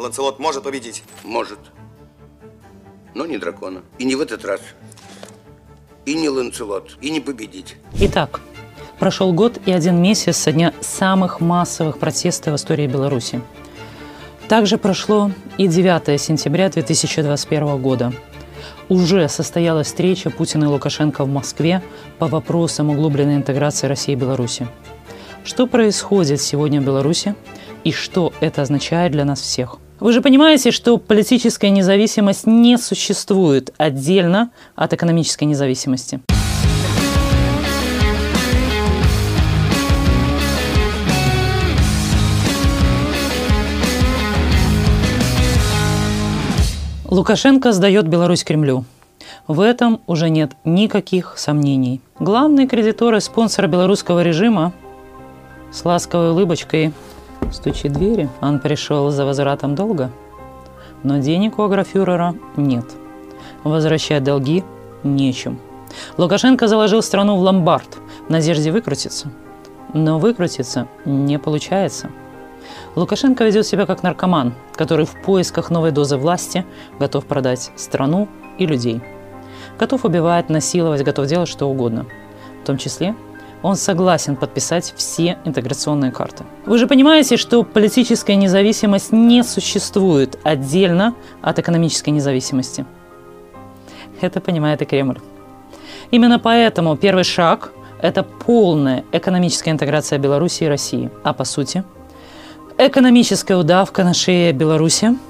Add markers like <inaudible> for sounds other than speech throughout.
Ланцелот может победить? Может. Но не дракона. И не в этот раз. И не Ланцелот. И не победить. Итак, прошел год и один месяц со дня самых массовых протестов в истории Беларуси. Также прошло и 9 сентября 2021 года. Уже состоялась встреча Путина и Лукашенко в Москве по вопросам углубленной интеграции России и Беларуси. Что происходит сегодня в Беларуси и что это означает для нас всех? Вы же понимаете, что политическая независимость не существует отдельно от экономической независимости. Лукашенко сдает Беларусь Кремлю. В этом уже нет никаких сомнений. Главный кредитор и спонсор белорусского режима с ласковой улыбочкой стучит двери. Он пришел за возвратом долга, но денег у агрофюрера нет. Возвращать долги нечем. Лукашенко заложил страну в ломбард в надежде выкрутиться. Но выкрутиться не получается – Лукашенко ведет себя как наркоман, который в поисках новой дозы власти готов продать страну и людей. Готов убивать, насиловать, готов делать что угодно. В том числе он согласен подписать все интеграционные карты. Вы же понимаете, что политическая независимость не существует отдельно от экономической независимости. Это понимает и Кремль. Именно поэтому первый шаг – это полная экономическая интеграция Беларуси и России. А по сути – Экономическая удавка на шее Беларуси –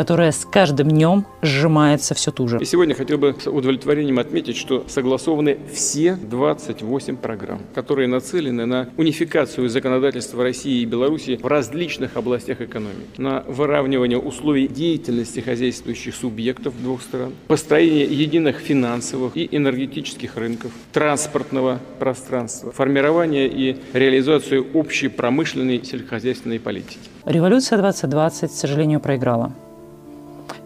которая с каждым днем сжимается все туже. И сегодня хотел бы с удовлетворением отметить, что согласованы все 28 программ, которые нацелены на унификацию законодательства России и Беларуси в различных областях экономики, на выравнивание условий деятельности хозяйствующих субъектов двух стран, построение единых финансовых и энергетических рынков, транспортного пространства, формирование и реализацию общей промышленной сельскохозяйственной политики. Революция 2020, к сожалению, проиграла.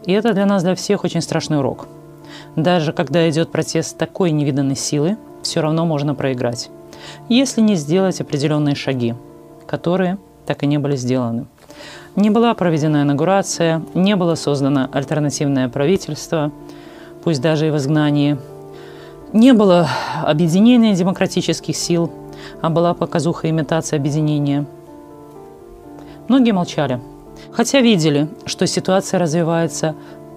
И это для нас, для всех, очень страшный урок. Даже когда идет протест такой невиданной силы, все равно можно проиграть, если не сделать определенные шаги, которые так и не были сделаны. Не была проведена инаугурация, не было создано альтернативное правительство, пусть даже и в изгнании. Не было объединения демократических сил, а была показуха имитация объединения. Многие молчали – хотя видели, что ситуация развивается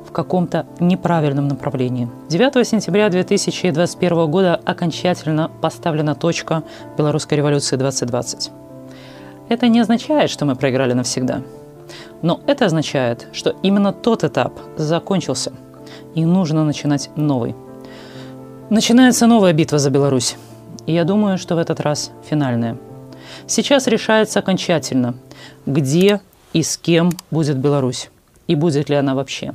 в каком-то неправильном направлении. 9 сентября 2021 года окончательно поставлена точка Белорусской революции 2020. Это не означает, что мы проиграли навсегда. Но это означает, что именно тот этап закончился, и нужно начинать новый. Начинается новая битва за Беларусь. И я думаю, что в этот раз финальная. Сейчас решается окончательно, где и с кем будет Беларусь, и будет ли она вообще.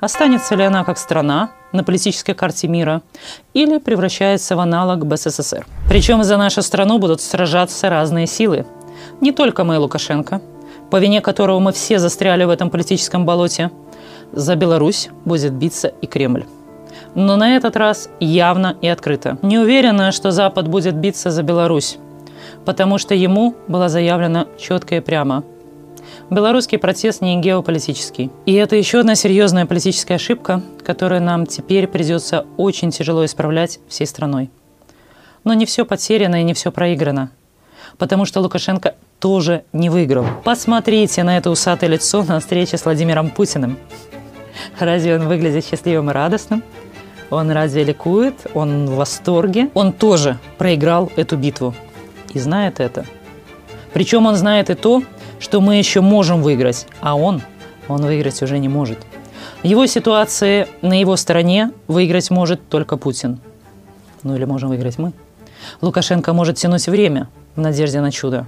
Останется ли она как страна на политической карте мира или превращается в аналог БССР. Причем за нашу страну будут сражаться разные силы. Не только мы, Лукашенко, по вине которого мы все застряли в этом политическом болоте. За Беларусь будет биться и Кремль. Но на этот раз явно и открыто. Не уверена, что Запад будет биться за Беларусь, потому что ему было заявлено четко и прямо – Белорусский протест не геополитический. И это еще одна серьезная политическая ошибка, которую нам теперь придется очень тяжело исправлять всей страной. Но не все потеряно и не все проиграно. Потому что Лукашенко тоже не выиграл. Посмотрите на это усатое лицо на встрече с Владимиром Путиным. Разве он выглядит счастливым и радостным? Он разве ликует? Он в восторге? Он тоже проиграл эту битву. И знает это. Причем он знает и то, что мы еще можем выиграть, а он, он выиграть уже не может. В его ситуации на его стороне выиграть может только Путин. Ну или можем выиграть мы. Лукашенко может тянуть время в надежде на чудо,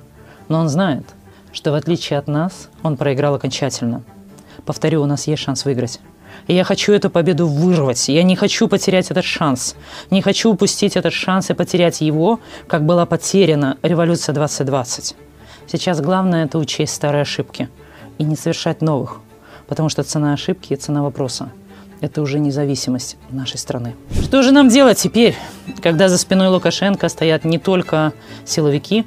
но он знает, что в отличие от нас он проиграл окончательно. Повторю, у нас есть шанс выиграть. И я хочу эту победу вырвать. Я не хочу потерять этот шанс. Не хочу упустить этот шанс и потерять его, как была потеряна революция 2020. Сейчас главное – это учесть старые ошибки и не совершать новых, потому что цена ошибки и цена вопроса – это уже независимость нашей страны. Что же нам делать теперь, когда за спиной Лукашенко стоят не только силовики,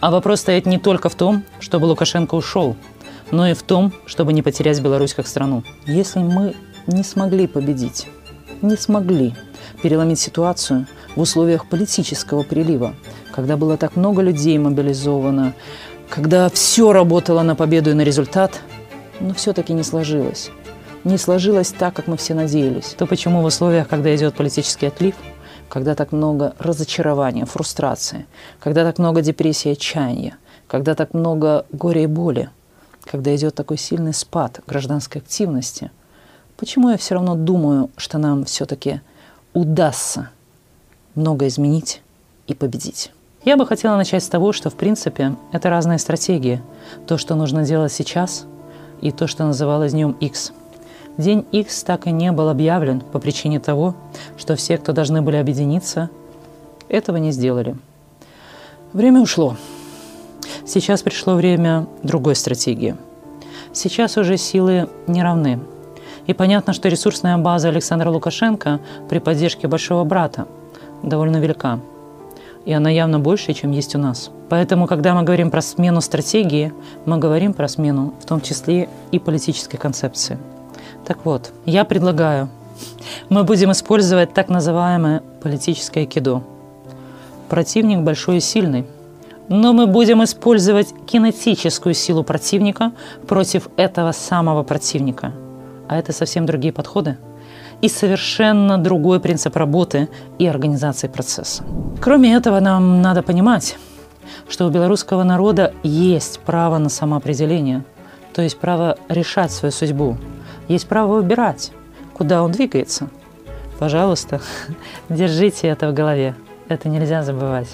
а вопрос стоит не только в том, чтобы Лукашенко ушел, но и в том, чтобы не потерять Беларусь как страну. Если мы не смогли победить, не смогли переломить ситуацию в условиях политического прилива, когда было так много людей мобилизовано, когда все работало на победу и на результат, но все-таки не сложилось. Не сложилось так, как мы все надеялись. То почему в условиях, когда идет политический отлив, когда так много разочарования, фрустрации, когда так много депрессии отчаяния, когда так много горя и боли, когда идет такой сильный спад гражданской активности, почему я все равно думаю, что нам все-таки удастся много изменить и победить? Я бы хотела начать с того, что, в принципе, это разные стратегии. То, что нужно делать сейчас, и то, что называлось Днем X. День X так и не был объявлен по причине того, что все, кто должны были объединиться, этого не сделали. Время ушло. Сейчас пришло время другой стратегии. Сейчас уже силы не равны. И понятно, что ресурсная база Александра Лукашенко при поддержке большого брата довольно велика – и она явно больше, чем есть у нас. Поэтому, когда мы говорим про смену стратегии, мы говорим про смену в том числе и политической концепции. Так вот, я предлагаю, мы будем использовать так называемое политическое кидо. Противник большой и сильный, но мы будем использовать кинетическую силу противника против этого самого противника. А это совсем другие подходы – и совершенно другой принцип работы и организации процесса. Кроме этого, нам надо понимать, что у белорусского народа есть право на самоопределение, то есть право решать свою судьбу, есть право выбирать, куда он двигается. Пожалуйста, <laughs> держите это в голове, это нельзя забывать.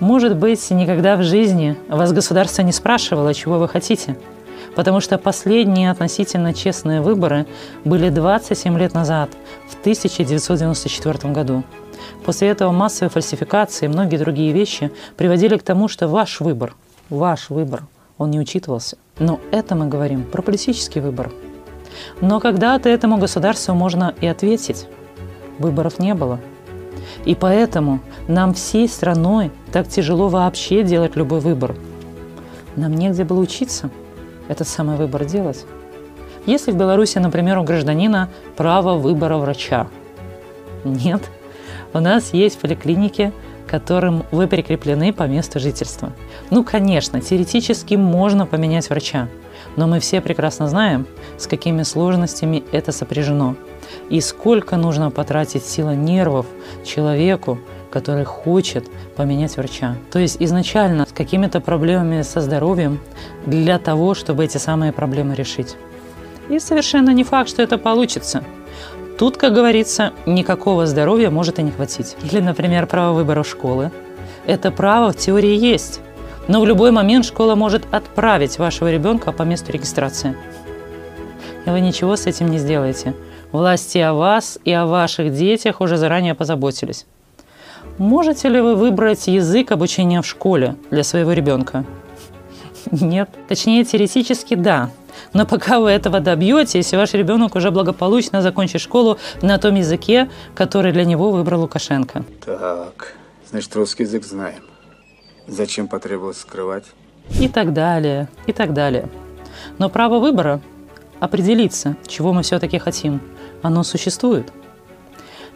Может быть, никогда в жизни вас государство не спрашивало, чего вы хотите – потому что последние относительно честные выборы были 27 лет назад, в 1994 году. После этого массовые фальсификации и многие другие вещи приводили к тому, что ваш выбор, ваш выбор, он не учитывался. Но это мы говорим про политический выбор. Но когда-то этому государству можно и ответить. Выборов не было. И поэтому нам всей страной так тяжело вообще делать любой выбор. Нам негде было учиться – этот самый выбор делать? Если в Беларуси, например, у гражданина право выбора врача? Нет. У нас есть поликлиники, которым вы прикреплены по месту жительства. Ну, конечно, теоретически можно поменять врача, но мы все прекрасно знаем, с какими сложностями это сопряжено и сколько нужно потратить силы нервов человеку, который хочет поменять врача. То есть изначально с какими-то проблемами со здоровьем для того, чтобы эти самые проблемы решить. И совершенно не факт, что это получится. Тут, как говорится, никакого здоровья может и не хватить. Или, например, право выбора школы. Это право в теории есть. Но в любой момент школа может отправить вашего ребенка по месту регистрации. И вы ничего с этим не сделаете. Власти о вас и о ваших детях уже заранее позаботились. Можете ли вы выбрать язык обучения в школе для своего ребенка? Нет. Точнее, теоретически да. Но пока вы этого добьетесь, ваш ребенок уже благополучно закончит школу на том языке, который для него выбрал Лукашенко. Так, значит, русский язык знаем. Зачем потребовалось скрывать? И так далее, и так далее. Но право выбора, определиться, чего мы все-таки хотим, оно существует.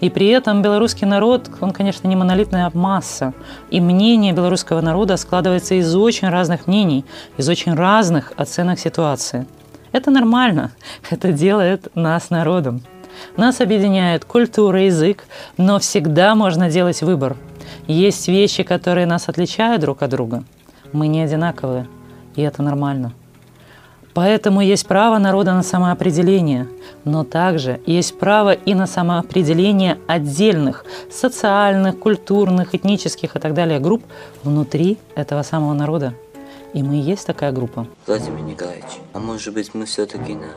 И при этом белорусский народ, он, конечно, не монолитная масса. И мнение белорусского народа складывается из очень разных мнений, из очень разных оценок ситуации. Это нормально. <laughs> Это делает нас народом. Нас объединяет культура, язык, но всегда можно делать выбор. Есть вещи, которые нас отличают друг от друга. Мы не одинаковые, и это нормально. Поэтому есть право народа на самоопределение, но также есть право и на самоопределение отдельных социальных, культурных, этнических и так далее групп внутри этого самого народа. И мы и есть такая группа. Владимир Николаевич, а может быть мы все-таки на...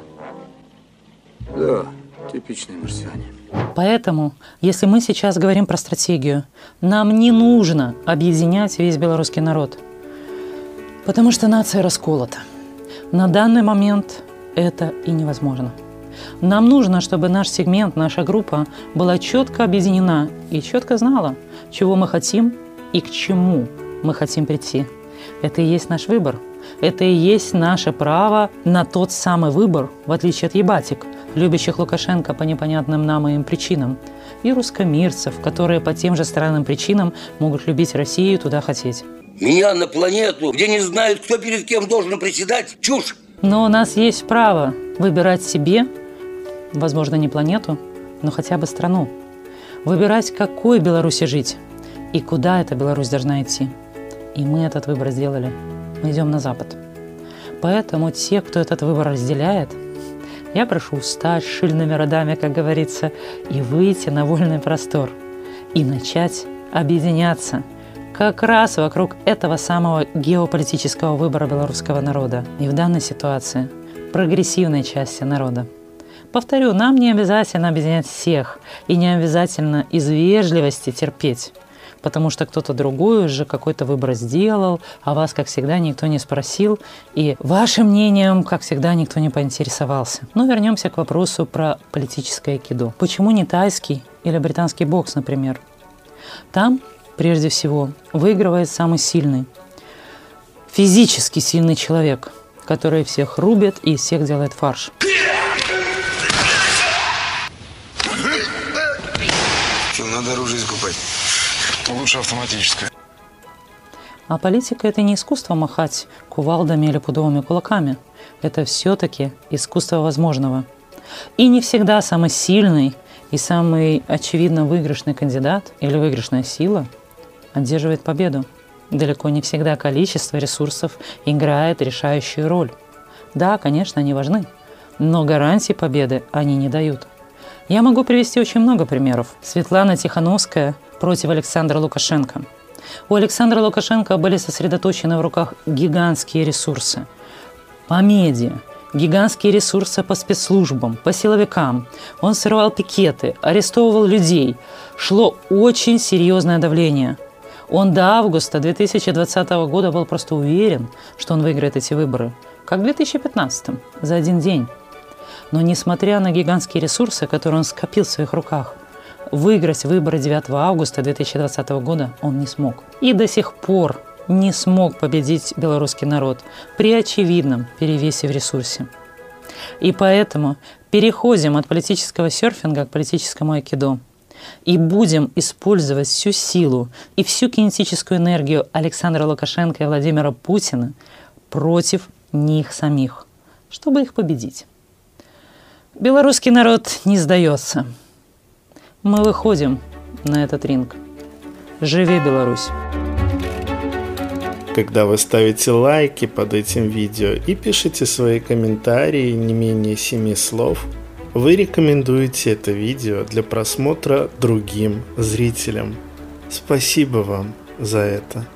Да, типичные марсиане. Поэтому, если мы сейчас говорим про стратегию, нам не нужно объединять весь белорусский народ, потому что нация расколота – на данный момент это и невозможно. Нам нужно, чтобы наш сегмент, наша группа была четко объединена и четко знала, чего мы хотим и к чему мы хотим прийти. Это и есть наш выбор. Это и есть наше право на тот самый выбор, в отличие от ебатик, любящих Лукашенко по непонятным нам и им причинам, и русскомирцев, которые по тем же странным причинам могут любить Россию и туда хотеть. Меня на планету, где не знают, кто перед кем должен приседать. Чушь! Но у нас есть право выбирать себе, возможно, не планету, но хотя бы страну. Выбирать, какой Беларуси жить и куда эта Беларусь должна идти. И мы этот выбор сделали. Мы идем на Запад. Поэтому те, кто этот выбор разделяет, я прошу встать шильными родами, как говорится, и выйти на вольный простор. И начать объединяться как раз вокруг этого самого геополитического выбора белорусского народа. И в данной ситуации прогрессивной части народа. Повторю, нам не обязательно объединять всех, и не обязательно из вежливости терпеть потому что кто-то другой уже какой-то выбор сделал, а вас, как всегда, никто не спросил, и вашим мнением, как всегда, никто не поинтересовался. Но вернемся к вопросу про политическое кидо. Почему не тайский или британский бокс, например? Там, прежде всего, выигрывает самый сильный, физически сильный человек, который всех рубит и всех делает фарш. Надо оружие искупать. Лучше автоматическое. А политика – это не искусство махать кувалдами или пудовыми кулаками. Это все-таки искусство возможного. И не всегда самый сильный и самый очевидно выигрышный кандидат или выигрышная сила одерживает победу. Далеко не всегда количество ресурсов играет решающую роль. Да, конечно, они важны, но гарантии победы они не дают. Я могу привести очень много примеров. Светлана Тихановская против Александра Лукашенко. У Александра Лукашенко были сосредоточены в руках гигантские ресурсы. По медиа, гигантские ресурсы по спецслужбам, по силовикам. Он срывал пикеты, арестовывал людей. Шло очень серьезное давление. Он до августа 2020 года был просто уверен, что он выиграет эти выборы, как в 2015, за один день. Но несмотря на гигантские ресурсы, которые он скопил в своих руках, выиграть выборы 9 августа 2020 года он не смог. И до сих пор не смог победить белорусский народ при очевидном перевесе в ресурсе. И поэтому переходим от политического серфинга к политическому айкидо и будем использовать всю силу и всю кинетическую энергию Александра Лукашенко и Владимира Путина против них самих, чтобы их победить. Белорусский народ не сдается. Мы выходим на этот ринг. Живи Беларусь! Когда вы ставите лайки под этим видео и пишите свои комментарии не менее 7 слов, вы рекомендуете это видео для просмотра другим зрителям. Спасибо вам за это.